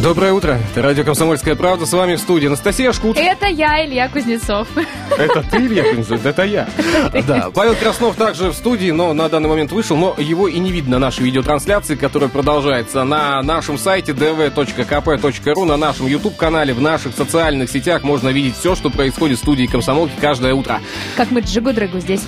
Доброе утро. Это радио «Комсомольская правда». С вами в студии Анастасия Шкут. Это я, Илья Кузнецов. Это ты, Илья Кузнецов? Это я. Да, Павел Краснов также в студии, но на данный момент вышел, но его и не видно на нашей видеотрансляции, которая продолжается на нашем сайте dv.kp.ru, на нашем YouTube-канале, в наших социальных сетях можно видеть все, что происходит в студии «Комсомолки» каждое утро. Как мы джигу-дрыгу здесь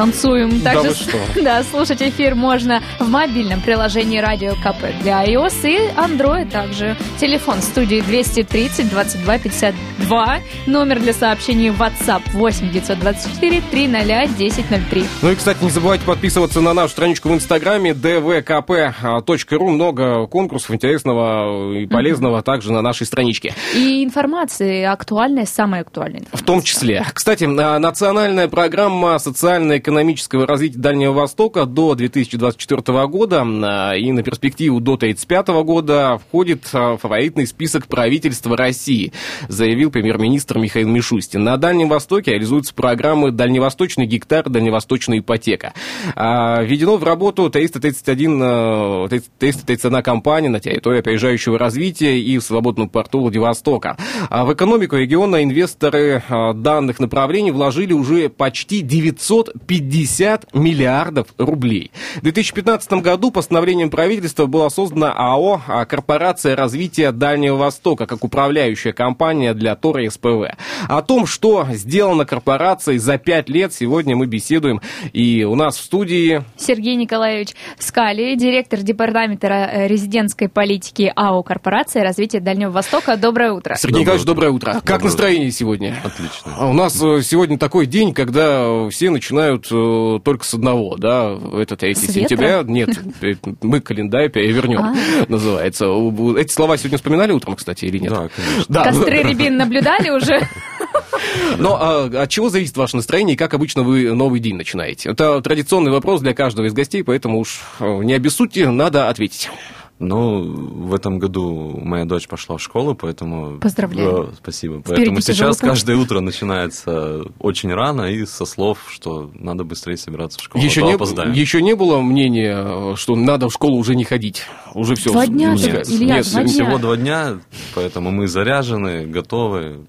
а, танцуем. Да Также, вы что? да, слушать эфир можно в мобильном приложении Радио КП для iOS и Android также. Телефон студии 230 22 52. Номер для сообщений WhatsApp 8 924 300 1003. Ну и, кстати, не забывайте подписываться на нашу страничку в Инстаграме dvkp.ru. Много конкурсов интересного и полезного также на нашей страничке. И информации актуальная, самая актуальная. В том числе. Кстати, а, национальная программа социально-экономического развития Дальнего Востока до 2024 года а, и на перспективу до 1935 года входит а, в фаворитный список правительства России, заявил премьер-министр Михаил Мишустин. На Дальнем Востоке реализуются программы «Дальневосточный гектар», «Дальневосточная ипотека». А, Введено в работу 331, э, 331 компания на территории опережающего развития и в свободном порту Владивостока. А в экономику региона инвесторы а, данных направлений вложили уже почти 950 миллиардов рублей. В 2015 году постановлением правительства была создана АО а, «Корпорация развития Дальнего Востока» как управляющая компания для ТОРа и СПВ. О том, что сделано корпорацией за пять лет, сегодня мы беседуем. И у нас в студии Сергей Николаевич Скали, директор департамента э, резидентской политики АО «Корпорация развития Дальнего Востока». Доброе утро. Сергей Николаевич, доброе утро. Как Доброе настроение сегодня? Отлично. А У нас э, сегодня такой день, когда все начинают э, только с одного, да, это 3 С сентября. Нет, э, мы календарь перевернем, А. называется. Эти слова сегодня вспоминали утром, кстати, или нет? Да, конечно. Да, Костры рябин наблюдали уже? но а, от чего зависит ваше настроение и как обычно вы новый день начинаете? Это традиционный вопрос для каждого из гостей, поэтому уж э, не обессудьте, надо ответить. Ну, в этом году моя дочь пошла в школу, поэтому... Поздравляю. Да, спасибо. Поэтому тяжелый сейчас путь. каждое утро начинается очень рано и со слов, что надо быстрее собираться в школу, Еще а то не, опоздаем. еще не было мнения, что надо в школу уже не ходить. Уже все. Два дня Нет, Илья, нет, два дня. всего два дня, поэтому мы заряжены, готовы.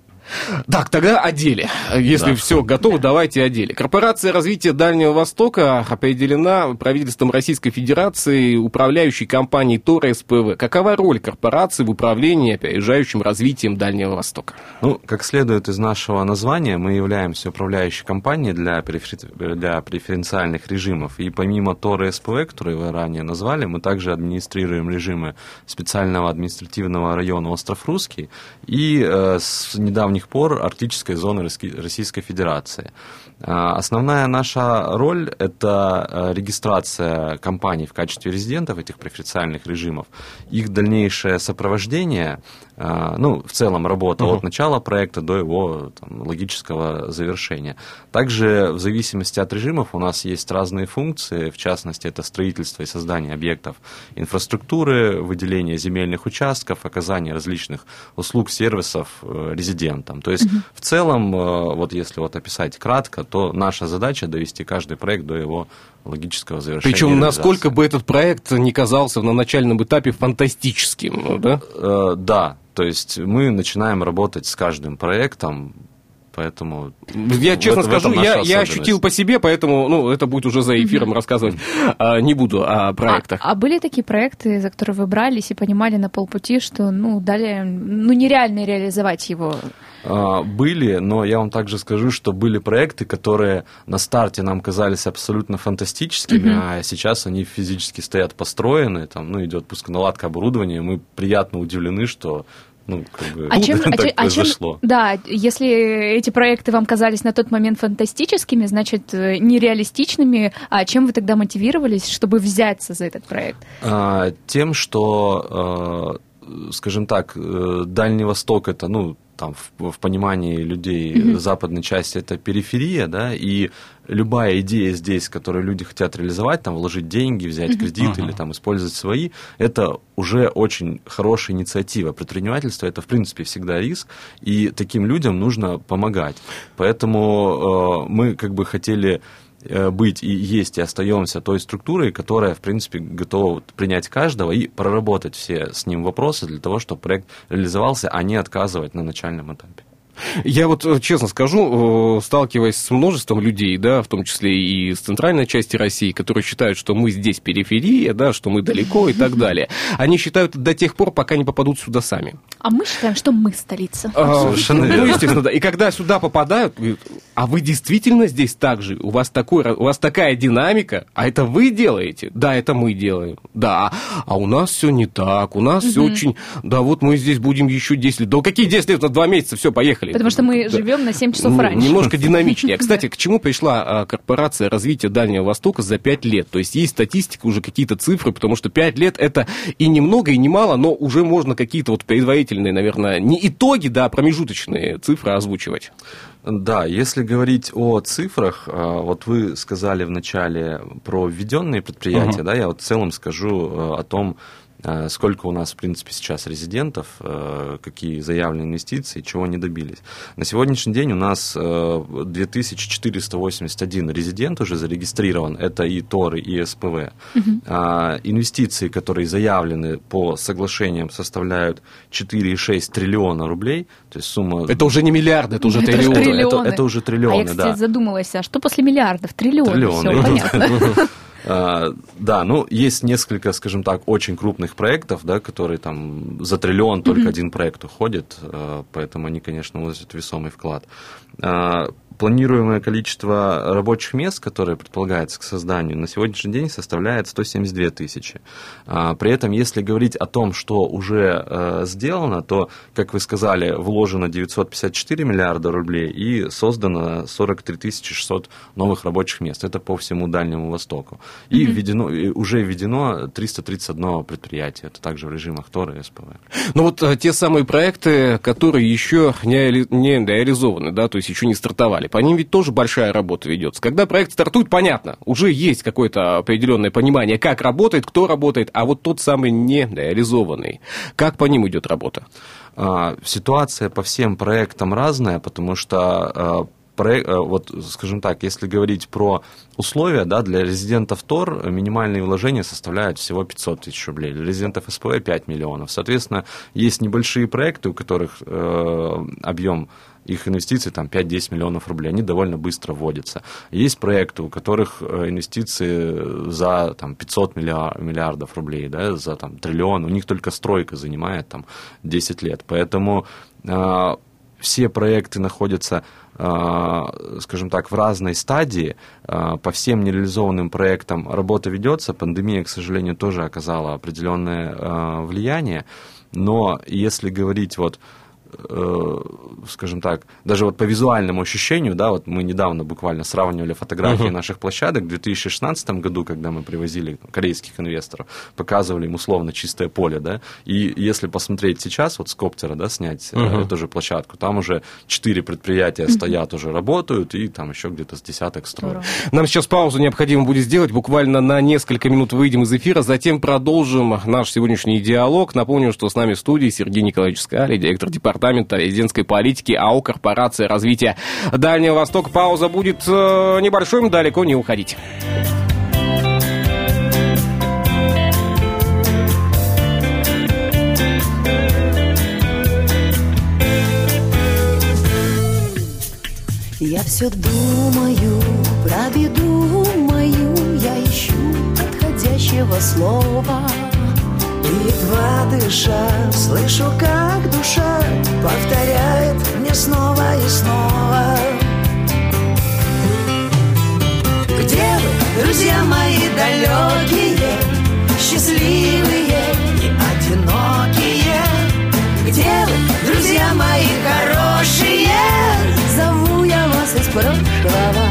Так, тогда о деле. Если Да. все готово, давайте о деле. Корпорация развития Дальнего Востока определена правительством Российской Федерации управляющей компанией ТОР СПВ. Какова роль корпорации в управлении опережающим развитием Дальнего Востока? Ну, как следует из нашего названия, мы являемся управляющей компанией для, префер- для преференциальных режимов. И помимо ТОР СПВ, которые вы ранее назвали, мы также администрируем режимы специального административного района Остров Русский и э, с недавних пор арктической зоны Российской Федерации. А, Основная наша роль – это э, регистрация компаний в качестве резидентов этих преференциальных режимов, их дальнейшее сопровождение, ну, в целом работа Мгм. от начала проекта до его там, логического завершения. Также в зависимости от режимов у нас есть разные функции, в частности, это строительство и создание объектов инфраструктуры, выделение земельных участков, оказание различных услуг, сервисов э, резидентам. То есть, в целом, э, вот если вот описать кратко, то наша задача довести каждый проект до его логического завершения. Причем, насколько бы этот проект не казался на начальном этапе фантастическим, да? Э, Да, то есть мы начинаем работать с каждым проектом, поэтому... Я в честно в скажу, этом я, я ощутил по себе, поэтому ну, это будет уже за эфиром рассказывать. А, не буду о проектах. А, а были такие проекты, за которые вы брались и понимали на полпути, что ну далее ну нереально реализовать его? А, Были, но я вам также скажу, что были проекты, которые на старте нам казались абсолютно фантастическими, Мгм. а сейчас они физически стоят построены, там, ну, идет пусконаладка оборудования, и мы приятно удивлены, что ну, как бы, А чем, а так чем- а чем- произошло. да, если эти проекты вам казались на тот момент фантастическими, значит, э, нереалистичными, а чем вы тогда мотивировались, чтобы взяться за этот проект? А, Тем, что, э, скажем так, э, Дальний Восток это, ну, там, в, в понимании людей mm-hmm. западной части это периферия, да, и любая идея здесь, которую люди хотят реализовать, там, вложить деньги, взять кредит uh-huh. или там, использовать свои, это уже очень хорошая инициатива. Предпринимательство – это, в принципе, всегда риск, и таким людям нужно помогать. Поэтому э, мы как бы хотели быть и есть и остаемся той структурой, которая, в принципе, готова принять каждого и проработать все с ним вопросы для того, чтобы проект реализовался, а не отказывать на начальном этапе. Я вот э, честно скажу, э, сталкиваясь с множеством людей, да, в том числе и с центральной части России, которые считают, что мы здесь периферия, да, что мы далеко и так далее, они считают до тех пор, пока не попадут сюда сами. А мы считаем, что мы столица. А, Совершенно ну, естественно, да. И когда сюда попадают, а вы действительно здесь так же? У вас, такой, у вас такая динамика, а это вы делаете? Да, это мы делаем. Да, а у нас все не так, у нас все очень... Да, вот мы здесь будем еще 10 лет. Да какие 10 лет? На 2 месяца, все, поехали. Потому что мы да. живем на 7 часов раньше. Немножко динамичнее. Кстати, к чему пришла а, корпорация развития Дальнего Востока за 5 лет? То есть есть статистика, уже какие-то цифры, потому что 5 лет это и немного, и немало, но уже можно какие-то вот предварительные, наверное, не итоги, да, а промежуточные цифры озвучивать. Да, если говорить о цифрах, а, вот вы сказали в начале про введенные предприятия, uh-huh. да, я вот в целом скажу э, о том, сколько у нас, в принципе, сейчас резидентов, э, какие заявлены инвестиции, чего они добились. На сегодняшний день у нас 2481 э, резидент уже зарегистрирован, это и ТОРы, и СПВ. Угу. Инвестиции, которые заявлены по соглашениям, составляют 4,6 триллиона рублей, то есть сумма... Это уже не миллиарды, это уже это триллионы. триллионы. Это, это уже триллионы, а я, кстати, да. задумалась, а что после миллиардов? Триллионы, триллионы. все понятно. А, да, ну, есть несколько, скажем так, очень крупных проектов, да, которые там за триллион только mm-hmm. один проект уходит, а, поэтому они, конечно, вносят весомый вклад. Планируемое количество рабочих мест, которое предполагается к созданию, на сегодняшний день составляет 172 тысячи. А, при этом, если говорить о том, что уже э, сделано, то, как вы сказали, вложено 954 миллиарда рублей и создано 43 600 новых рабочих мест. Это по всему Дальнему Востоку. И mm-hmm. введено, уже введено 331 предприятие. Это также в режимах ТОР и СПВ. Ну вот э, те самые проекты, которые еще не, не реализованы, да, то есть еще не стартовали по ним ведь тоже большая работа ведется. Когда проект стартует, понятно, уже есть какое-то определенное понимание, как работает, кто работает, а вот тот самый не реализованный, как по ним идет работа? А, ситуация по всем проектам разная, потому что а, а, вот, скажем так, если говорить про условия, да, для резидентов ТОР минимальные вложения составляют всего 500 тысяч рублей, для резидентов СПВ 5 миллионов. Соответственно, есть небольшие проекты, у которых э, объем их инвестиции там 5-10 миллионов рублей, они довольно быстро вводятся. Есть проекты, у которых э, инвестиции за там, 500 миллиардов рублей, да, за там, триллион, у них только стройка занимает там, 10 лет. Поэтому э, все проекты находятся э, скажем так, в разной стадии. Э, по всем нереализованным проектам работа ведется. Пандемия, к сожалению, тоже оказала определенное влияние. Но если говорить вот скажем так, даже вот по визуальному ощущению, да, вот мы недавно буквально сравнивали фотографии uh-huh. наших площадок в 2016 году, когда мы привозили корейских инвесторов, показывали им условно чистое поле, да, и если посмотреть сейчас, вот с коптера, да, снять uh-huh. эту же площадку, там уже четыре предприятия uh-huh. стоят, уже работают, и там еще где-то с десяток строят. Нам сейчас паузу необходимо будет сделать, буквально на несколько минут выйдем из эфира, затем продолжим наш сегодняшний диалог. Напомню, что с нами в студии Сергей Николаевич Скали, директор департамента Департамента резидентской политики АО «Корпорация развития Дальнего Востока». Пауза будет э, небольшой, далеко не уходить. Я все думаю про беду мою, я ищу подходящего слова. Едва дыша, слышу, как душа Повторяет мне снова и снова. Где вы, друзья мои далекие Счастливые и одинокие? Где вы, друзья мои хорошие? Зову я вас из прошлого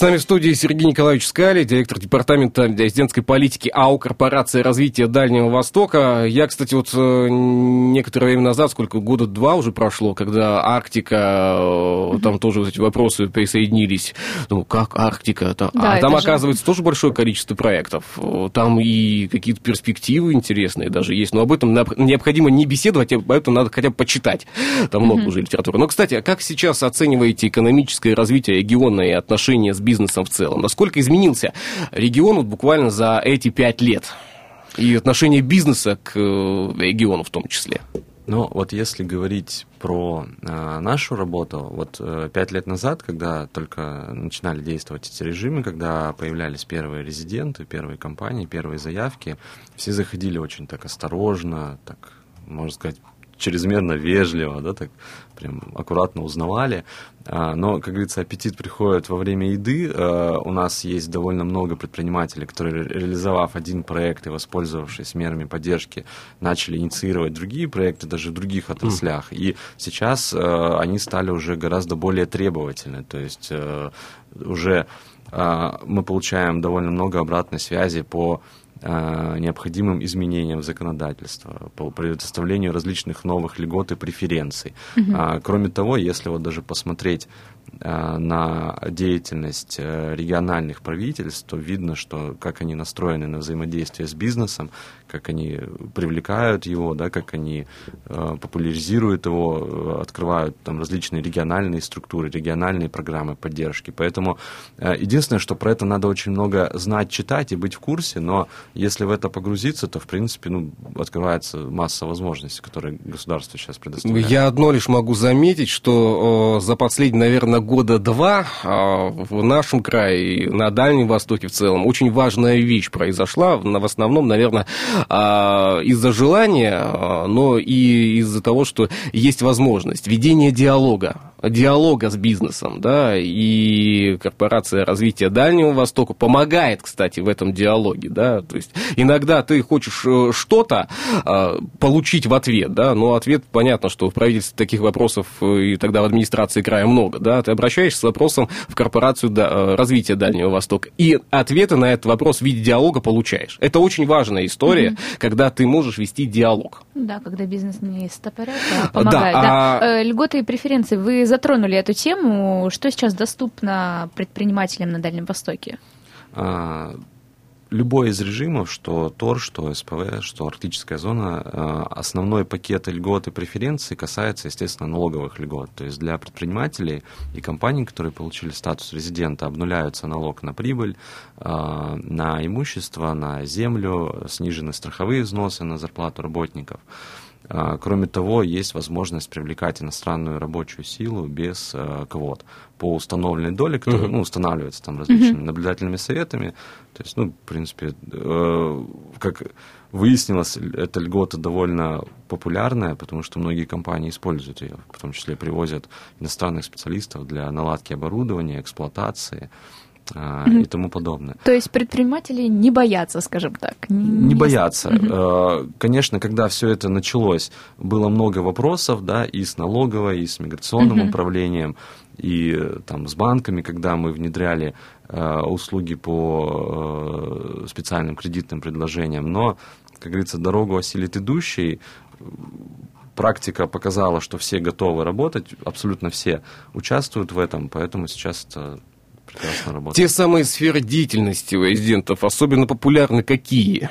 С нами в студии Сергей Николаевич Скали, директор департамента резидентской политики АО «Корпорация развития Дальнего Востока». Я, кстати, вот э, некоторое время назад, сколько, года два уже прошло, когда Арктика, э, там тоже вот эти вопросы присоединились. Думаю, как Арктика? Там, Да, а там, же- оказывается, тоже большое количество проектов. Там и какие-то перспективы интересные даже есть. Но об этом необходимо не беседовать, а об этом надо хотя бы почитать. Там много уже литературы. Но, кстати, а как сейчас оцениваете экономическое развитие региона и отношения с бизнесом в целом? Насколько изменился регион вот буквально за эти пять лет? И отношение бизнеса к э, региону в том числе. Ну, вот если говорить про э, нашу работу, вот э, пять лет назад, когда только начинали действовать эти режимы, когда появлялись первые резиденты, первые компании, первые заявки, все заходили очень так осторожно, так, можно сказать, чрезмерно вежливо, да, так прям аккуратно узнавали. А, Но, как говорится, аппетит приходит во время еды. А, У нас есть довольно много предпринимателей, которые, ре- реализовав один проект и воспользовавшись мерами поддержки, начали инициировать другие проекты даже в других отраслях. И сейчас э, они стали уже гораздо более требовательны. То есть уже а, мы получаем довольно много обратной связи по а, необходимым изменениям в законодательство, по предоставлению различных новых льгот и преференций. А, Кроме того, если вот даже посмотреть а, на деятельность э, региональных правительств, то видно, что как они настроены на взаимодействие с бизнесом, как они привлекают его, да, как они э, популяризируют его, э, открывают там различные региональные структуры, региональные программы поддержки. Поэтому э, единственное, что про это надо очень много знать, читать и быть в курсе, но если в это погрузиться, то, в принципе, ну, открывается масса возможностей, которые государство сейчас предоставляет. Я одно лишь могу заметить, что э, за последние, наверное, года два э, в нашем крае и на Дальнем Востоке в целом очень важная вещь произошла, в в основном, наверное, э, из-за желания, э, но и из-за того, что есть возможность ведения диалога диалога с бизнесом, да, и корпорация развития Дальнего Востока помогает, кстати, в этом диалоге, да, то есть иногда ты хочешь э, что-то э, получить в ответ, да, но ответ, понятно, что в правительстве таких вопросов э, и тогда в администрации края много, да, ты обращаешься с вопросом в корпорацию э, развития Дальнего Востока, и ответы на этот вопрос в виде диалога получаешь. Это очень важная история, когда ты можешь вести диалог. Да, когда бизнес не стопорят, а помогает. Да, Да, а- Льготы и преференции. Вы затронули эту тему. Что сейчас доступно предпринимателям на Дальнем Востоке? А, Любой из режимов, что ТОР, что СПВ, что Арктическая зона, а, основной пакет льгот и преференций касается, естественно, налоговых льгот. То есть для предпринимателей и компаний, которые получили статус резидента, обнуляются налог на прибыль, а, на имущество, на землю, снижены страховые взносы на зарплату работников. А, Кроме того, есть возможность привлекать иностранную рабочую силу без э, квот. По установленной доле, которая ну, устанавливается там различными наблюдательными советами. То есть, ну, в принципе, э, как выяснилось, эта льгота довольно популярная, потому что многие компании используют ее, в том числе привозят иностранных специалистов для наладки оборудования, эксплуатации а, и тому подобное. То есть предприниматели не боятся, скажем так. Не бояться. Э, Конечно, когда все это началось, было много вопросов, да, и с налоговой, и с миграционным управлением, и э, там с банками, когда мы внедряли э, услуги по э, специальным кредитным предложениям. Но как говорится, дорогу осилит идущий. Практика показала, что все готовы работать, абсолютно все участвуют в этом, поэтому сейчас это прекрасно работает. Те самые сферы деятельности у резидентов особенно популярны какие?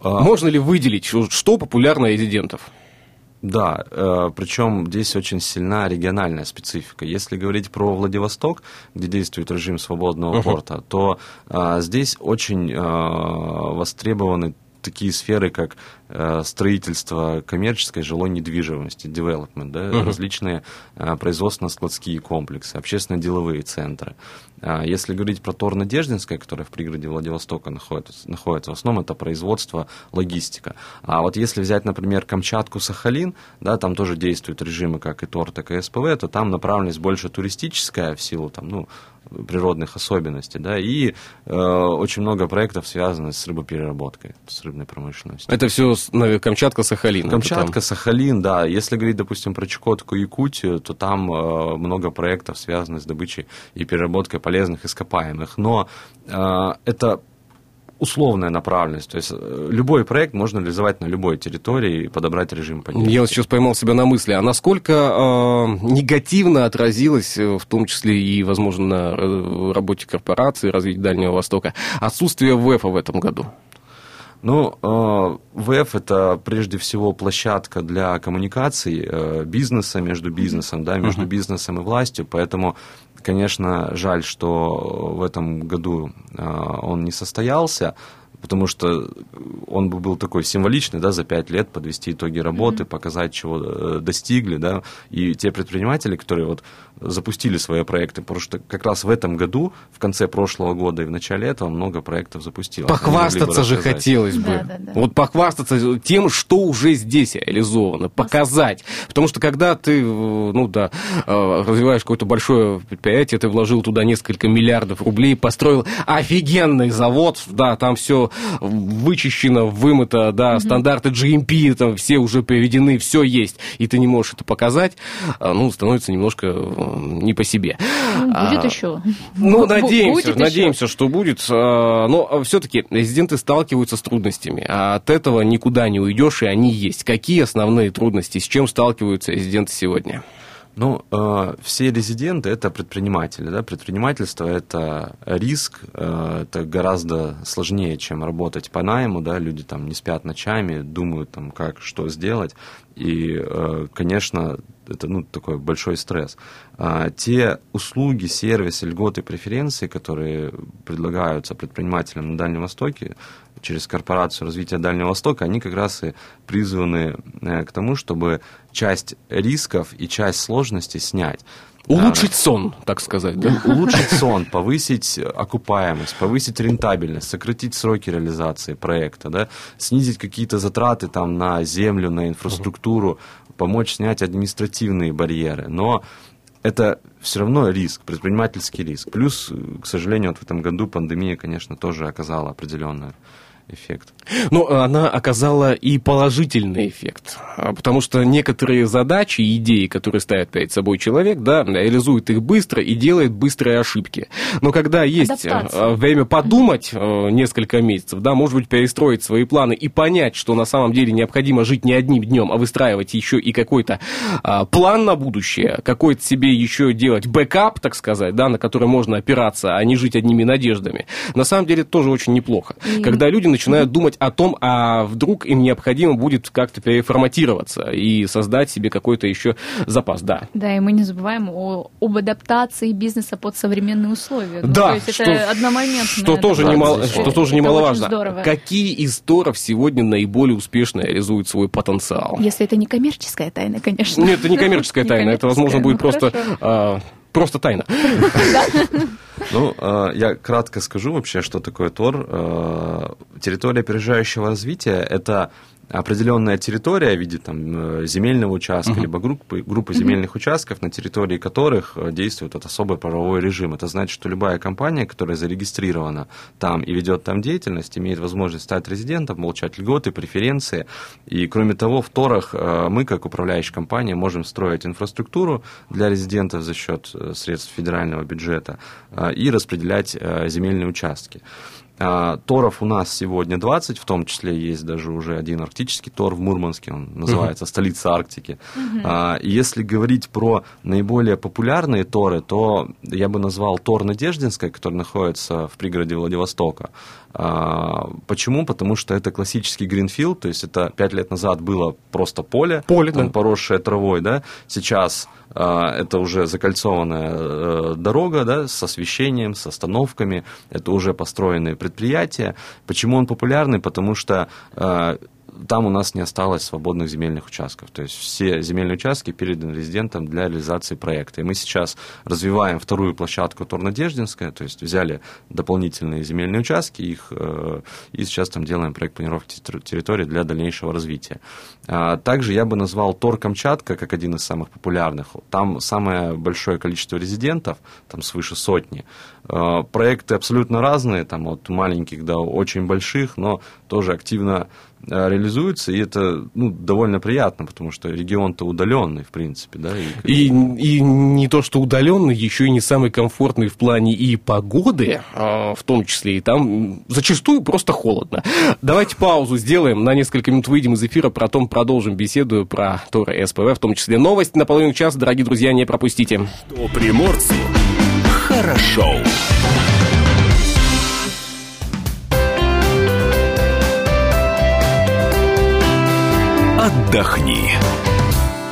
А... Можно ли выделить, что популярно резидентов? Да, э, причем здесь очень сильна региональная специфика. Если говорить про Владивосток, где действует режим свободного uh-huh. порта, то э, здесь очень э, востребованы такие сферы, как строительство коммерческой жилой недвижимости, development, да, uh-huh. различные э, производственно-складские комплексы, общественно-деловые центры. А если говорить про Тор-Надеждинское, которое в пригороде Владивостока находится, находится, в основном это производство, логистика. А вот если взять, например, Камчатку, Сахалин, да, там тоже действуют режимы, как и Тор, так и СПВ, то там направленность больше туристическая в силу там, ну, природных особенностей, да, и э, очень много проектов связано с рыбопереработкой, с рыбной промышленностью. Это все Камчатка, Сахалин. Камчатка, Сахалин, да. Если говорить, допустим, про Чукотку, Якутию, то там э, много проектов связано с добычей и переработкой полезных ископаемых. Но э, это условная направленность. То есть э, любой проект можно реализовать на любой территории и подобрать режим по Я вот сейчас поймал себя на мысли, а насколько э, негативно отразилось, э, в том числе и, возможно, на э, работе корпорации, развитии Дальнего Востока, отсутствие ВЭФа в этом году? Ну, ВЭФ это прежде всего площадка для коммуникаций бизнеса между бизнесом, да, между uh-huh. бизнесом и властью, поэтому Конечно, жаль, что в этом году а, он не состоялся, потому что он бы был такой символичный, да, за пять лет подвести итоги работы, mm-hmm. показать, чего э, достигли, да, и те предприниматели, которые вот запустили свои проекты, потому что как раз в этом году, в конце прошлого года и в начале этого много проектов запустилось. Похвастаться же хотелось бы. Да, да, да. Вот похвастаться тем, что уже здесь реализовано, показать. Потому что когда ты, ну да, э, развиваешь какое-то большое предприятие, ты вложил туда несколько миллиардов рублей, построил офигенный завод, да, там все вычищено, вымыто, да, mm-hmm. стандарты GMP там все уже приведены, все есть, и ты не можешь это показать, а, ну, становится немножко не по себе. Ну, будет а, еще. Ну, надеемся, будет надеемся, еще. что будет. А, но все-таки резиденты сталкиваются с трудностями, а от этого никуда не уйдешь, и они есть. Какие основные трудности, с чем сталкиваются резиденты сегодня? Ну, э, все резиденты это предприниматели. Да? Предпринимательство это риск, э, это гораздо сложнее, чем работать по найму. Да? Люди там не спят ночами, думают, там, как, что сделать. И, э, конечно, это ну, такой большой стресс. А, те услуги, сервисы, льготы, преференции, которые предлагаются предпринимателям на Дальнем Востоке, через корпорацию развития Дальнего Востока, они как раз и призваны э, к тому, чтобы часть рисков и часть сложностей снять. Улучшить сон, так сказать, да? Улучшить сон, повысить окупаемость, повысить рентабельность, сократить сроки реализации проекта, да? снизить какие-то затраты там на землю, на инфраструктуру, помочь снять административные барьеры. Но это все равно риск, предпринимательский риск. Плюс, к сожалению, вот в этом году пандемия, конечно, тоже оказала определенное эффект. Но она оказала и положительный эффект, а, потому что некоторые задачи и идеи, которые ставит перед собой человек, да, реализует их быстро и делает быстрые ошибки. Но когда есть Адаптация. А, время подумать а, несколько месяцев, да, может быть, перестроить свои планы и понять, что на самом деле необходимо жить не одним днем, а выстраивать еще и какой-то план на будущее, какой-то себе еще делать backup, так сказать, да, на который можно опираться, а не жить одними надеждами. На самом деле это тоже очень неплохо. И... Когда люди начинают думать о том, а вдруг им необходимо будет как-то переформатироваться и создать себе какой-то еще запас, да. Да, и мы не забываем о, об адаптации бизнеса под современные условия. Ну, да, то есть что, это одномоментно. Что тоже, немало, что тоже немаловажно. Какие из торов сегодня наиболее успешно реализуют свой потенциал? Если это не коммерческая тайна, конечно. Нет, это не коммерческая тайна, это, возможно, будет ну, просто просто тайна. Ну, э, я кратко скажу вообще, что такое ТОР. Э, территория опережающего развития – это определенная территория в виде там, э, земельного участка, uh-huh. либо группы, группы uh-huh. земельных участков, на территории которых э, действует вот особый правовой режим. Это значит, что любая компания, которая зарегистрирована там и ведет там деятельность, имеет возможность стать резидентом, получать льготы, преференции. И кроме того, в Торах э, мы, как управляющая компания, можем строить инфраструктуру для резидентов за счет средств федерального бюджета и распределять земельные участки. А, Торов у нас сегодня 20, в том числе есть даже уже один арктический Тор в Мурманске, он называется столица Арктики. А, Если говорить про наиболее популярные Торы, то я бы назвал Тор Надеждинская, который находится в пригороде Владивостока. А, Почему? Потому что это классический гринфилд, то есть это пять лет назад было просто поле, Поле, там да. поросшее травой, да, сейчас это уже закольцованная э, дорога, да, с освещением, с остановками, это уже построенные предприятия. Почему он популярный? Потому что э, там у нас не осталось свободных земельных участков. То есть все земельные участки переданы резидентам для реализации проекта. И мы сейчас развиваем вторую площадку Торнадеждинская, то есть взяли дополнительные земельные участки, их, э, и сейчас там делаем проект планировки терри- территории для дальнейшего развития. А, Также я бы назвал Тор Камчатка как один из самых популярных. Там самое большое количество резидентов, там свыше сотни. Э, Проекты абсолютно разные, там от маленьких до очень больших, но тоже активно э, реализуются, и это ну, довольно приятно, потому что регион-то удаленный, в принципе, да, и И, и не то, что удаленный, еще и не самый комфортный в плане и погоды, а, в том числе, и там зачастую просто холодно. Давайте паузу сделаем, на несколько минут выйдем из эфира, потом продолжим беседу про Тора и СПВ, в том числе новости на половину часа, дорогие друзья, не пропустите. Что приморцу хорошо. Отдохни.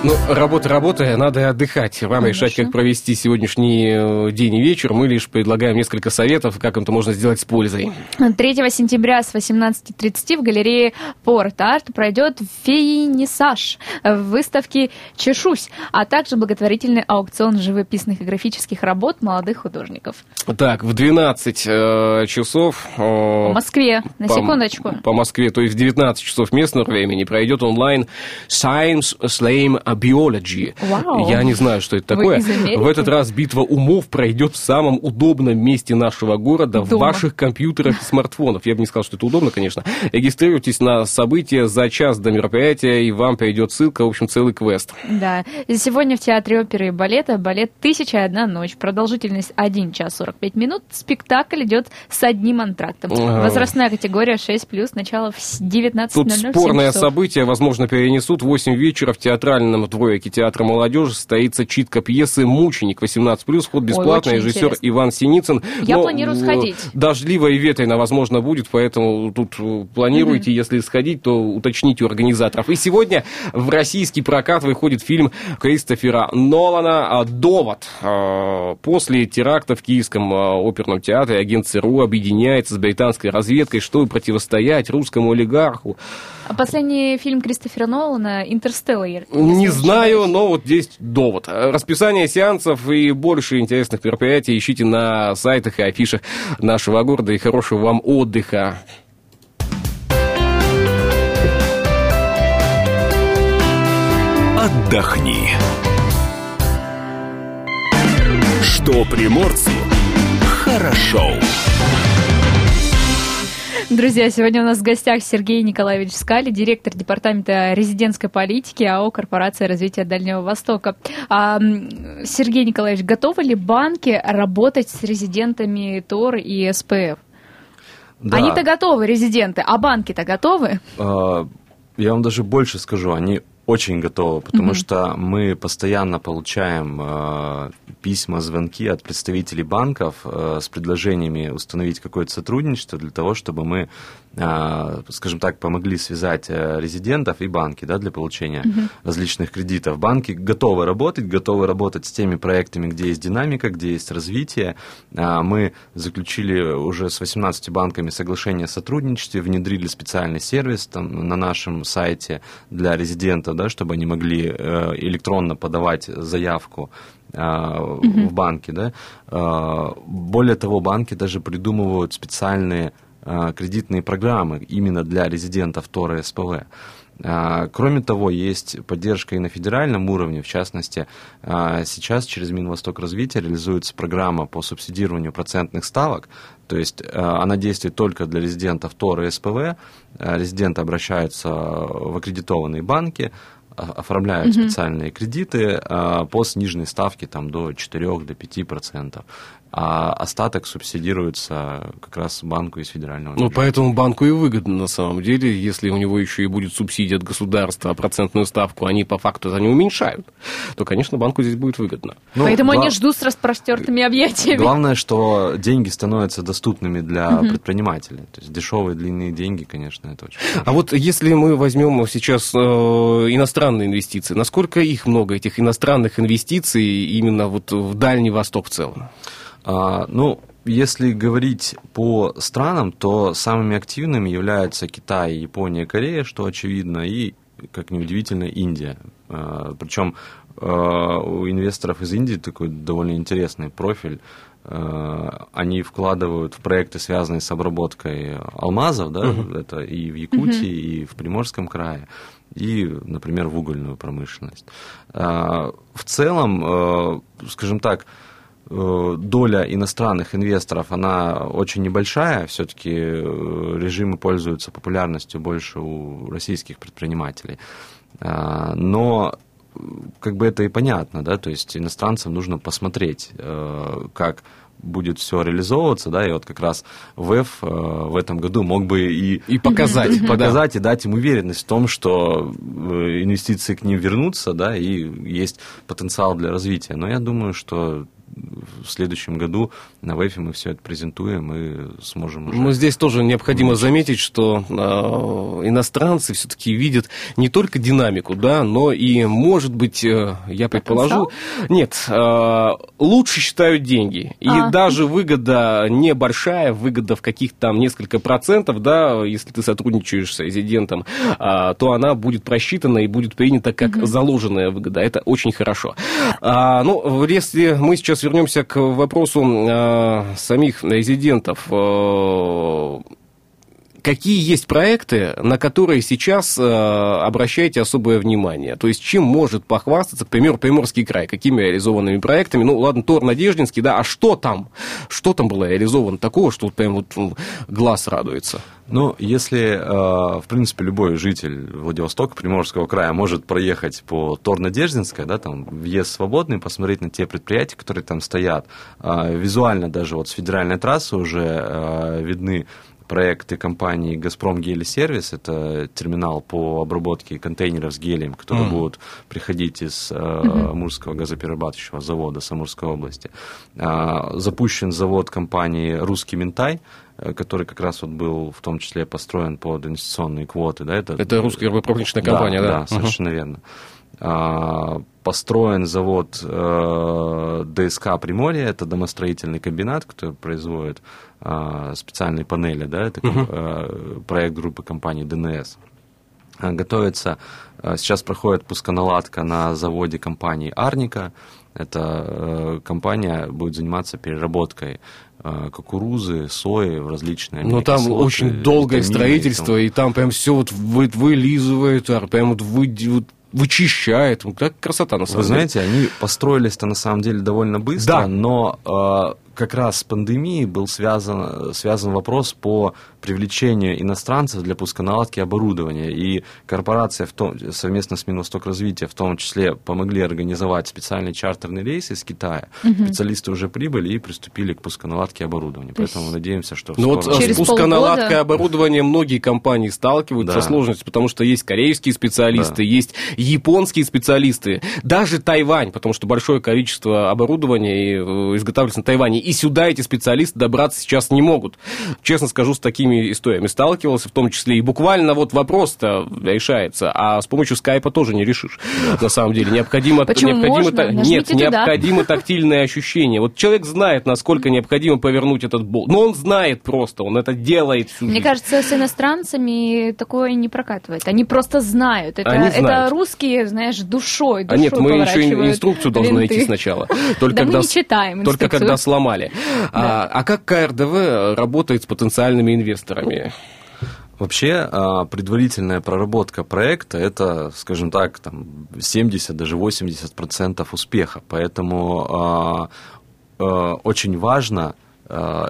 Ну, работа, работа, надо отдыхать. Вам Конечно. решать, как провести сегодняшний э, день и вечер. Мы лишь предлагаем несколько советов, как это можно сделать с пользой. 3 сентября с 18.30 в галерее Порт-Арт пройдет фейнисаж в выставке «Чешусь», а также благотворительный аукцион живописных и графических работ молодых художников. Так, в 12 э, часов... э, В Москве, на по- секундочку. По Москве, то есть в 19 часов местного времени пройдет онлайн Science Slam Biology. Вау. Я не знаю, что это такое. В этот раз битва умов пройдет в самом удобном месте нашего города, в Дома. ваших компьютерах и смартфонах. Я бы не сказал, что это удобно, конечно. Регистрируйтесь на событие за час до мероприятия, и вам придет ссылка, в общем, целый квест. Да. Сегодня в Театре оперы и балета балет «Тысяча и одна ночь». Продолжительность 1 час 45 минут. Спектакль идет с одним антрактом. Ага. Возрастная категория 6+, начало в 19.00 Тут в 7 спорное событие, возможно, перенесут. В 8 вечера в театральном двойке Театра молодежи состоится читка пьесы «Мученик» 18+, вход бесплатный, очень режиссер интересно. Иван Синицын. Я Но, планирую э, сходить. Дождливо и ветрено, возможно, будет, поэтому тут э, планируйте, если сходить, то уточните у организаторов. И сегодня в российский прокат выходит фильм Кристофера Нолана «Довод». А, После теракта в Киевском оперном театре агент ЦРУ объединяется с британской разведкой, чтобы противостоять русскому олигарху. А последний фильм Кристофера Нолана «Интерстеллар». Не знаю, но вот здесь довод. Расписание сеансов и больше интересных мероприятий ищите на сайтах и афишах нашего города. И хорошего вам отдыха. Отдохни. Что приморцу хорошо. Друзья, сегодня у нас в гостях Сергей Николаевич Скали, директор департамента резидентской политики АО «Корпорация развития Дальнего Востока». А, Сергей Николаевич, готовы ли банки работать с резидентами ТОР и СПФ? Да. Они-то готовы, резиденты, а банки-то готовы? А, Я вам даже больше скажу, они очень готовы, потому что мы постоянно получаем э, письма, звонки от представителей банков э, с предложениями установить какое-то сотрудничество для того, чтобы мы, скажем так, помогли связать э, резидентов и банки да, для получения различных кредитов. Банки готовы работать, готовы работать с теми проектами, где есть динамика, где есть развитие. А, Мы заключили уже с 18 банками соглашение о сотрудничестве, внедрили специальный сервис там, на нашем сайте для резидентов, да, чтобы они могли э, электронно подавать заявку а, в банке. Да. А, Более того, банки даже придумывают специальные а, кредитные программы именно для резидентов ТОРа и СПВ. А, Кроме того, есть поддержка и на федеральном уровне, в частности, а, сейчас через Минвосток развития реализуется программа по субсидированию процентных ставок, то есть а, она действует только для резидентов ТОР и СПВ, А, резиденты обращаются в аккредитованные банки, а- оформляют специальные кредиты а, по сниженной ставке там, до 4-5%. А остаток субсидируется как раз банку из федерального Ну, бюджета. поэтому банку и выгодно на самом деле, если у него еще и будет субсидия от государства, а процентную ставку они по факту за не уменьшают, то, конечно, банку здесь будет выгодно. Ну, Поэтому гла- они ждут с распростертыми объятиями. Главное, что деньги становятся доступными для предпринимателей. То есть дешевые длинные деньги, конечно, это очень А вот если мы возьмем сейчас э, иностранные инвестиции, насколько их много, этих иностранных инвестиций именно вот в Дальний Восток в целом? А, ну, если говорить по странам, то самыми активными являются Китай, Япония, Корея, что очевидно, и, как ни удивительно, Индия. А, Причем а, у инвесторов из Индии такой довольно интересный профиль. Они вкладывают в проекты, связанные с обработкой алмазов, да, это и в Якутии, и в Приморском крае, и, например, в угольную промышленность. В целом, скажем так, доля иностранных инвесторов, она очень небольшая, все-таки режимы пользуются популярностью больше у российских предпринимателей. А, Но э, как бы это и понятно, да, то есть иностранцам нужно посмотреть, э, как будет все реализовываться, да, и вот как раз ВЭФ э, в этом году мог бы и И показать. и показать и дать им уверенность в том, что э, инвестиции к ним вернутся, да, и есть потенциал для развития. Но я думаю, что в следующем году на ВЭФе мы все это презентуем и сможем уже... Ну, здесь тоже необходимо заметить, что э, иностранцы все-таки видят не только динамику, да, но и, может быть, э, я предположу, нет, э, лучше считают деньги. И А. даже выгода небольшая, выгода в каких-то там несколько процентов, да, если ты сотрудничаешь с резидентом, а, то она будет просчитана и будет принята как заложенная выгода. Это очень хорошо. А, ну, если мы сейчас вернемся к вопросу а, самих резидентов, э, Какие есть проекты, на которые сейчас э, обращаете особое внимание? То есть, чем может похвастаться, к примеру, Приморский край? Какими реализованными проектами? Ну, ладно, Тор Надеждинский, да, а что там? Что там было реализовано такого, что вот прям вот м, глаз радуется? Ну, если, э, в принципе, любой житель Владивостока, Приморского края может проехать по Торно-Деждинской, да, там въезд свободный, посмотреть на те предприятия, которые там стоят. Э, Визуально даже вот с федеральной трассы уже видны проекты компании «Газпром Гелисервис». Это терминал по обработке контейнеров с гелием, которые Мгм. будут приходить из э, Амурского газоперерабатывающего завода Самурской области. А, Запущен завод компании «Русский Минтай», э, который как раз вот был в том числе построен под инвестиционные квоты. Да, это, Это русская промышленная компания, да? Да, Мгм. совершенно верно. А, Построен завод э, ДСК Приморье, это домостроительный комбинат, который производит а, специальные панели, да, это э, проект группы компании ДНС. А, Готовится, а, сейчас проходит пусконаладка на заводе компании Арника. Эта э, компания будет заниматься переработкой э, кукурузы, сои в различные Но Ну, там очень долгое строительство, и там прям все вот вы- вылизывает, а прям вот, вы, вот вычищает. Ну, как красота, на самом Вы деле. знаете, они построились-то на самом деле довольно быстро, Да. но э, как раз с пандемией был связан, связан вопрос по привлечению иностранцев для пусконаладки оборудования. И корпорация в том, совместно с Минвосток развития в том числе помогли организовать специальный чартерный рейс из Китая. Специалисты уже прибыли и приступили к пусконаладке оборудования. То есть- Поэтому надеемся, что Ну вот скором с пусконаладкой полгода- оборудования многие компании сталкиваются Да. со сложностью, потому что есть корейские специалисты, Да. есть японские специалисты, даже Тайвань, потому что большое количество оборудования э, изготавливается на Тайване. И сюда эти специалисты добраться сейчас не могут. Честно скажу, с такими историями сталкивался, в том числе и буквально вот вопрос-то решается, а с помощью скайпа тоже не решишь. На самом деле необходимо... Почему необходимо можно? та- Нет, туда. необходимо тактильное ощущение. Вот человек знает, насколько необходимо повернуть этот болт. Но он знает просто, он это делает всю Мне жизнь. кажется, с иностранцами такое не прокатывает. Они просто знают. Это, Они это знают. русские, знаешь, душой. А нет, душой мы еще инструкцию должны найти сначала. Только Да мы когда, не читаем только инструкцию. Когда сломали. А, а как КРДВ работает с потенциальными инвесторами? Вообще, а, предварительная проработка проекта – это, скажем так, там, 70, даже 80% успеха. Поэтому а, а, очень важно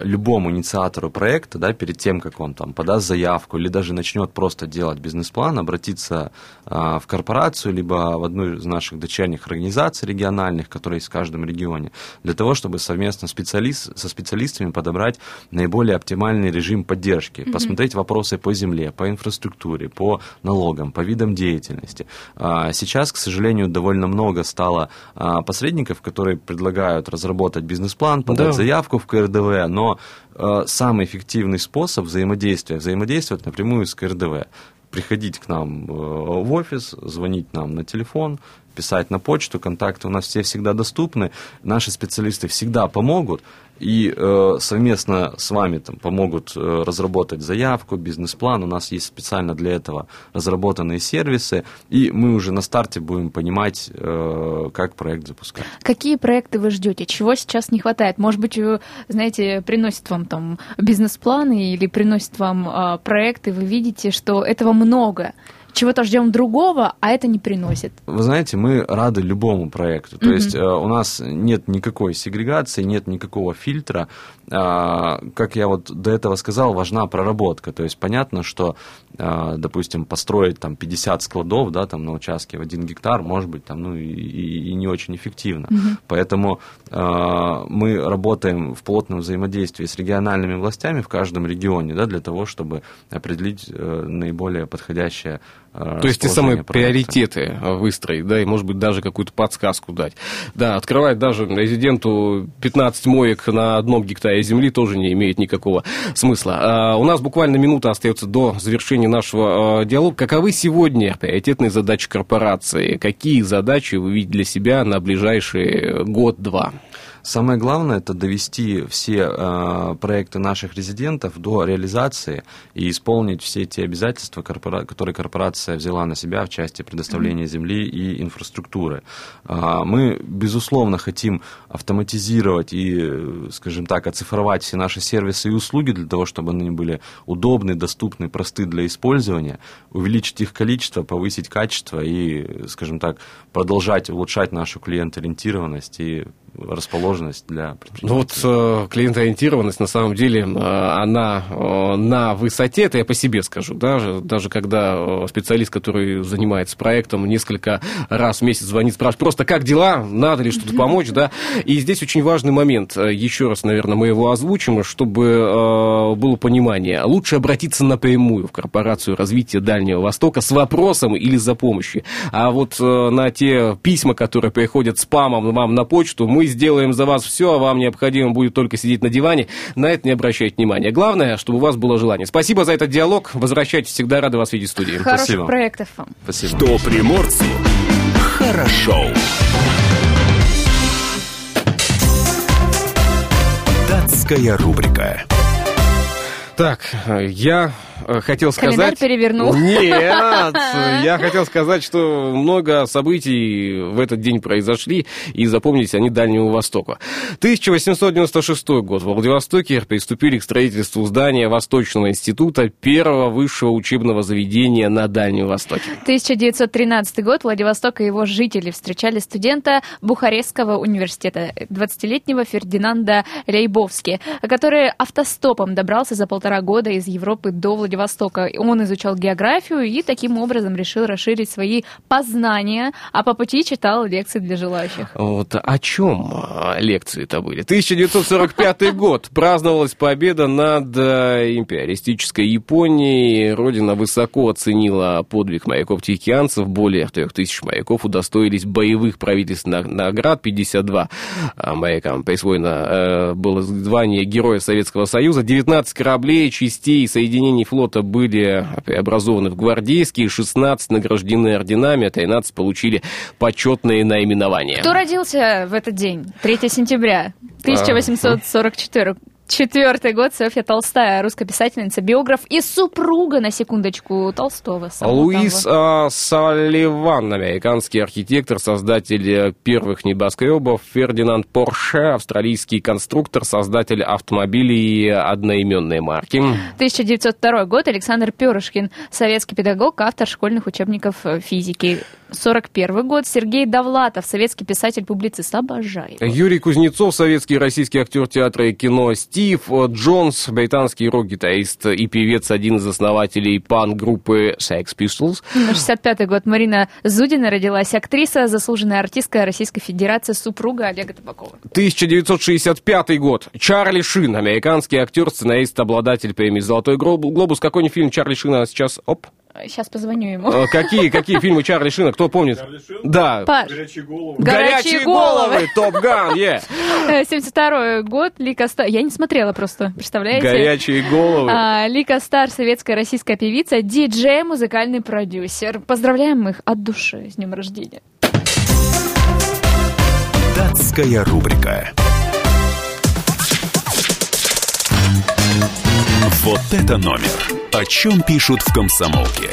любому инициатору проекта, да, перед тем, как он там подаст заявку или даже начнет просто делать бизнес-план, обратиться э, в корпорацию, либо в одну из наших дочерних организаций региональных, которые есть в каждом регионе, для того, чтобы совместно специалист, со специалистами подобрать наиболее оптимальный режим поддержки, mm-hmm. посмотреть вопросы по земле, по инфраструктуре, по налогам, по видам деятельности. А, сейчас, к сожалению, довольно много стало а, посредников, которые предлагают разработать бизнес-план, подать да. заявку в КРДВ, но а, самый эффективный способ взаимодействия, взаимодействовать напрямую с КРДВ. Приходить к нам э, в офис, звонить нам на телефон, писать на почту, контакты у нас все всегда доступны, наши специалисты всегда помогут, и э, совместно с вами там, помогут э, разработать заявку, бизнес-план. У нас есть специально для этого разработанные сервисы, и мы уже на старте будем понимать, э, как проект запускать. Какие проекты вы ждете? Чего сейчас не хватает? Может быть, вы, знаете, приносит вам там бизнес-планы или приносит вам э, проекты, вы видите, что этого много чего-то ждем другого, а это не приносит. Вы знаете, мы рады любому проекту. То mm-hmm. есть э, у нас нет никакой сегрегации, нет никакого фильтра. А, как я вот до этого сказал, важна проработка. То есть понятно, что, а, допустим, построить там 50 складов да, там, на участке в один гектар может быть там, ну, и, и не очень эффективно. Mm-hmm. Поэтому а, мы работаем в плотном взаимодействии с региональными властями в каждом регионе да, для того, чтобы определить э, наиболее подходящее Э, То есть те самые проекта. приоритеты выстроить, да, и, может быть, даже какую-то подсказку дать. Да, открывать даже резиденту 15 моек на одном гектаре земли тоже не имеет никакого смысла. А у нас буквально минута остается до завершения нашего э, диалога. Каковы сегодня приоритетные задачи корпорации? Какие задачи вы видите для себя на ближайший год-два? Самое главное – это довести все э, проекты наших резидентов до реализации и исполнить все те обязательства, корпора... которые корпорация взяла на себя в части предоставления земли и инфраструктуры. Э, мы, безусловно, хотим автоматизировать и, скажем так, оцифровать все наши сервисы и услуги для того, чтобы они были удобны, доступны, просты для использования, увеличить их количество, повысить качество и, скажем так, продолжать улучшать нашу клиент-ориентированность и расположенность для предпринимателей. Ну вот э, клиентоориентированность, на самом деле, э, она э, на высоте, это я по себе скажу, да, даже когда специалист, который занимается проектом, несколько раз в месяц звонит, спрашивает, просто как дела, надо ли что-то помочь, да, и здесь очень важный момент, еще раз, наверное, мы его озвучим, чтобы было понимание, лучше обратиться напрямую в корпорацию развития Дальнего Востока с вопросом или за помощью, а вот на те письма, которые приходят спамом вам на почту, мы сделаем за вас все, а вам необходимо будет только сидеть на диване. На это не обращайте внимания. Главное, чтобы у вас было желание. Спасибо за этот диалог. Возвращайтесь, всегда рады вас видеть в студии. Хороших Спасибо. проектов вам. Спасибо. Что приморцу хорошо. Датская рубрика. Так, я Э, хотел сказать... Календарь перевернул. Нет, я хотел сказать, что много событий в этот день произошли, и запомнились они Дальнему Востоку. 1896 год. В Владивостоке приступили к строительству здания Восточного института, первого высшего учебного заведения на Дальнем Востоке. 1913 год. Владивосток и его жители встречали студента Бухарестского университета, 20-летнего Фердинанда Рейбовски, который автостопом добрался за полтора года из Европы до Владивостока. Он изучал географию и таким образом решил расширить свои познания, а по пути читал лекции для желающих. Вот о чем а, лекции это были? 1945 год. Праздновалась победа над э, империалистической Японией. Родина высоко оценила подвиг моряков-тихоокеанцев. Более 3000 моряков удостоились боевых правительственных наград. 52 а, морякам присвоено э, было звание Героя Советского Союза. 19 кораблей, частей, соединений флота флота были преобразованы в гвардейские, 16 награждены орденами, а 13 получили почетные наименования. Кто родился в этот день, 3 сентября 1844? Четвертый год Софья Толстая, русская писательница, биограф и супруга, на секундочку, Толстого. Луис а, Салливан, американский архитектор, создатель первых небоскребов, Фердинанд Порше, австралийский конструктор, создатель автомобилей одноименной марки. 1902 год Александр Перышкин, советский педагог, автор школьных учебников физики. 41 год. Сергей Довлатов, советский писатель-публицист. Обожаю. Юрий Кузнецов, советский и российский актер театра и кино. Стив Джонс, британский рок-гитарист и певец, один из основателей пан-группы Sex Pistols. 65 год. Марина Зудина родилась. Актриса, заслуженная артистка Российской Федерации, супруга Олега Табакова. 1965 год. Чарли Шин, американский актер, сценарист, обладатель премии «Золотой глобус». Какой фильм Чарли Шина сейчас? Оп. Сейчас позвоню ему. Э, Какие, какие фильмы Чарли Шина? Кто помнит? Да. Паш. Горячие головы. Горячие головы. Топ Ган, е. Э, 72 год. Лика Стар. Я не смотрела просто, представляете? Горячие головы. А, Лика Стар, советская российская певица, диджей, музыкальный продюсер. Поздравляем их от души с днем рождения. Датская рубрика. Вот это номер. О чем пишут в комсомолке.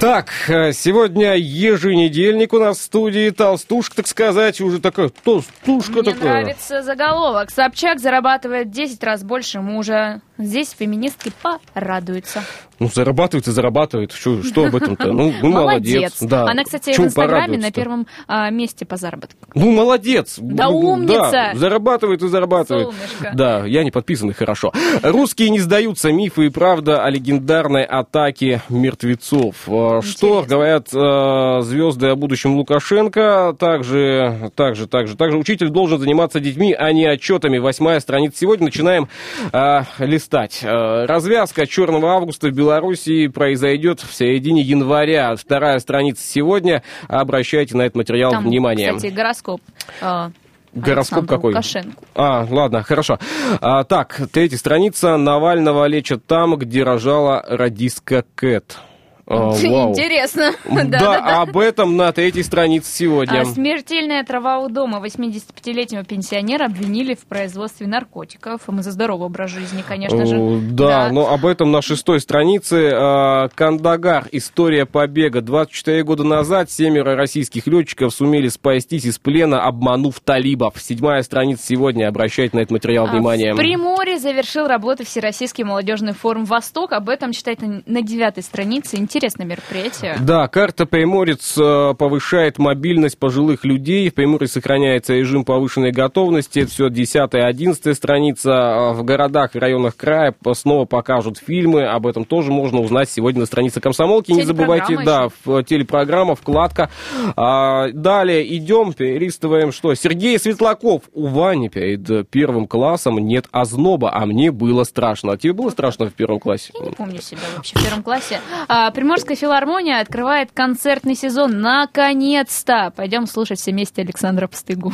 Так, э, сегодня еженедельник у нас в студии. Толстушка, так сказать, уже такая толстушка Мне такая. нравится заголовок. Собчак зарабатывает 10 раз больше мужа. Здесь феминистки порадуются. Ну, зарабатывает и зарабатывает. Что, что об этом-то? Ну, ну, молодец. Да. Она, кстати, Чего в Инстаграме на первом а, месте по заработку. Ну, молодец. Да Ну, умница. Да, зарабатывает и зарабатывает. Солнышко. Да, я не подписанный, хорошо. Русские не сдаются. Мифы и правда о легендарной атаке мертвецов. Что Интересно. говорят э, звезды о будущем Лукашенко? Также, также, также, также учитель должен заниматься детьми, а не отчетами. Восьмая страница. Сегодня начинаем э, листать. Развязка черного августа в Белоруссии произойдет в середине января. Вторая страница сегодня. Обращайте на этот материал Там, внимание. кстати, гороскоп. а, Гороскоп Александру какой? Лукашенко. А, ладно, хорошо. А, так, третья страница. Навального лечат там, где рожала радистка Кэт. А, вау. Интересно. Да, Да, да, да. об этом на третьей странице сегодня. А, Смертельная трава у дома 85-летнего пенсионера обвинили в производстве наркотиков. Мы за здоровый образ жизни, конечно же. Да, но об этом на шестой странице. А, Кандагар. История побега. 24 года назад семеро российских летчиков сумели спастись из плена, обманув талибов. Седьмая страница сегодня. Обращайте на этот материал внимание. В Приморье завершил работу Всероссийский молодежный форум «Восток». Об этом читайте на девятой странице. Интересное мероприятие. Да, карта Приморец э, повышает мобильность пожилых людей. В Приморье сохраняется режим повышенной готовности. Это все 10-11 страница. А В городах и районах края снова покажут фильмы. Об этом тоже можно узнать сегодня на странице Комсомолки. Не забывайте, да, в телепрограмма, вкладка. А, далее идем, перелистываем, что Сергей Светлаков. У Вани перед первым классом нет озноба, а мне было страшно. А тебе было страшно в первом классе? Я не помню себя вообще в первом классе. А, Приморская филармония открывает концертный сезон. Наконец-то! Пойдем слушать все вместе Александра Постыгу.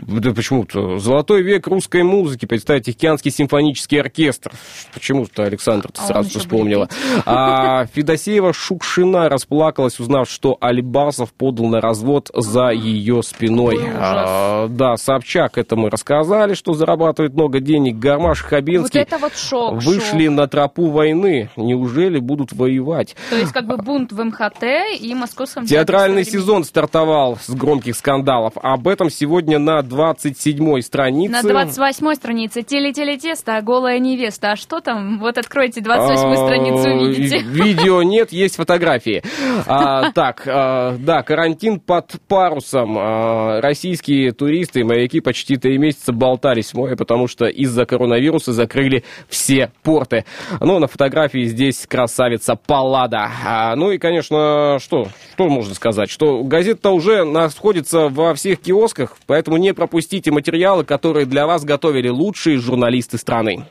Да почему-то. Золотой век русской музыки. Представьте, Океанский симфонический оркестр. Почему-то Александр А сразу вспомнила. А Федосеева Шукшина расплакалась, узнав, что Алибасов подал на развод за ее спиной. Ужас. А, да, Собчак, это мы рассказали, что зарабатывает много денег. Гармаш Вот Хабенский это вот шок. вышли шок. на тропу войны. Неужели будут воевать? То есть как бы бунт в МХТ и Московском Театральный сезон стартовал с громких скандалов. Об этом сегодня на 27-й странице. На 28 странице теле-теле-тесто, голая невеста. А что там? Вот откройте 28 А, страницу, увидите. Видео нет, есть фотографии. А, так, а, да, карантин под парусом. А, российские туристы и моряки почти три месяца болтались в море, потому что из-за коронавируса закрыли все порты. Ну, на фотографии здесь красавица Паллада. А, ну и, конечно, что, что можно сказать? Что газета уже находится во всех киосках, поэтому не пропустите материалы, которые для вас готовили лучшие журналисты страны.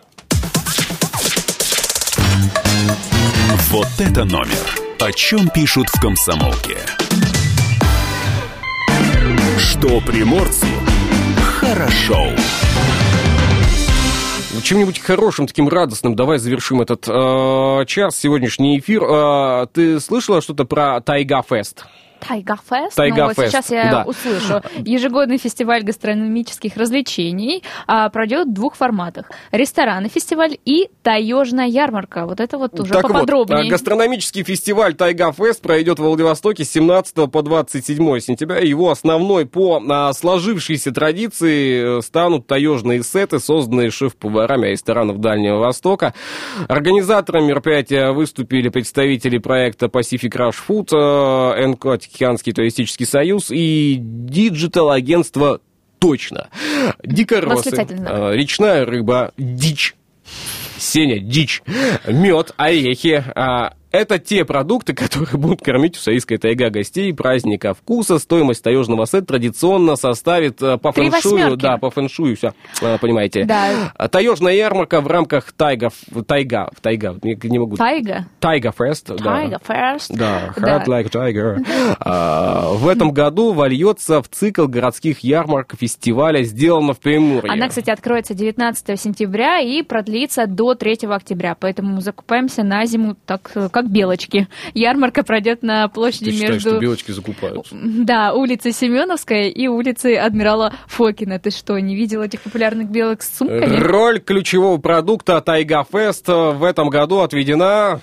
Вот это номер. О чем пишут в комсомолке. Что приморцу хорошо. Чем-нибудь хорошим, таким радостным давай завершим этот э, час, сегодняшний эфир. Э, ты слышала что-то про Тайга Фест? Тайгафест. Тайгафест, Ну, вот сейчас я да. услышу. Ежегодный фестиваль гастрономических развлечений а, пройдет в двух форматах. Ресторанный фестиваль и таежная ярмарка. Вот это вот уже Так вот, поподробнее. а, гастрономический фестиваль Тайга Фест пройдет в Владивостоке с 17 по 27 сентября. Его основной по а, сложившейся традиции э, станут таежные сеты, созданные шеф-поварами ресторанов Дальнего Востока. Организаторами мероприятия выступили представители проекта Pacific Rush Food, э, НК Тихоокеанский туристический союз и digital-агентство «Точно». Дикоросы, э, речная рыба, дичь, сеня, дичь, мед, орехи. а, это те продукты, которые будут кормить Уссурийская тайга гостей праздника вкуса. Стоимость таежного сета традиционно составит э, по фэншую, да, по фэншую, все, понимаете. Да. А, Таежная ярмарка в рамках тайга, тайга, тайга, не, не могу. Тайга. Тайга Фест, да. Тайга Фест. Да, Да. Hard Like Tiger. А, в этом году вольется в цикл городских ярмарок фестиваля «Сделано в Приморье». Она, кстати, откроется 19 сентября и продлится до 3 октября. Поэтому закупаемся на зиму так, э, как белочки. Ярмарка пройдет на площади Ты считаешь, между... что белочки закупаются? Да, улицей Семеновская и улицей Адмирала Фокина. Ты что, не видел этих популярных белок с сумками? Роль ключевого продукта Тайга Фест в этом году отведена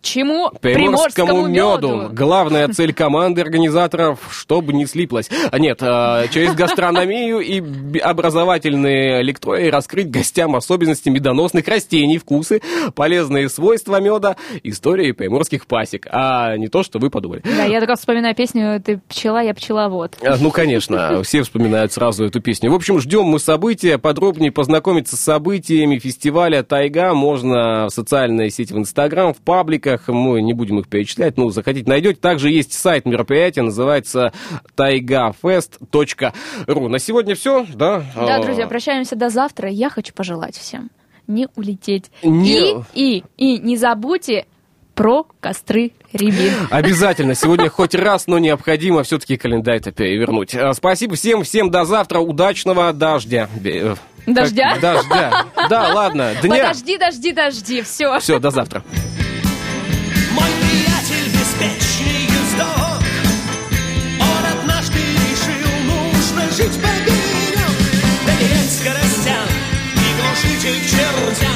Чему? приморскому меду. Главная цель команды организаторов, чтобы не слиплось. А нет, а, через гастрономию и образовательные лектории раскрыть гостям особенности медоносных растений, вкусы, полезные свойства меда, истории приморских пасек. А не то, что вы подумали. Да, я только вспоминаю песню «Ты пчела, я пчеловод». А, Ну, конечно, все вспоминают сразу эту песню. В общем, ждем мы события. Подробнее познакомиться с событиями фестиваля «Тайга» можно в социальной сети в Инстаграм, в пабликах. Мы не будем их перечислять, ну, захотите, найдете. Также есть сайт мероприятия, называется taigafest.ru. На сегодня все, да? Да, А, друзья, прощаемся до завтра. Я хочу пожелать всем не улететь. Не- И, и, и не забудьте про костры рябин. Обязательно. Сегодня хоть раз, но необходимо все-таки календарь-то перевернуть. А, Спасибо всем, всем до завтра. Удачного дождя. Э, Дождя? Дождя. Да, ладно. Дня. Подожди, дожди, дожди. Все. Все, до завтра. Беспечный ездок Он однажды решил, нужно жить побережьем Доверять скоростям и глушитель к чертям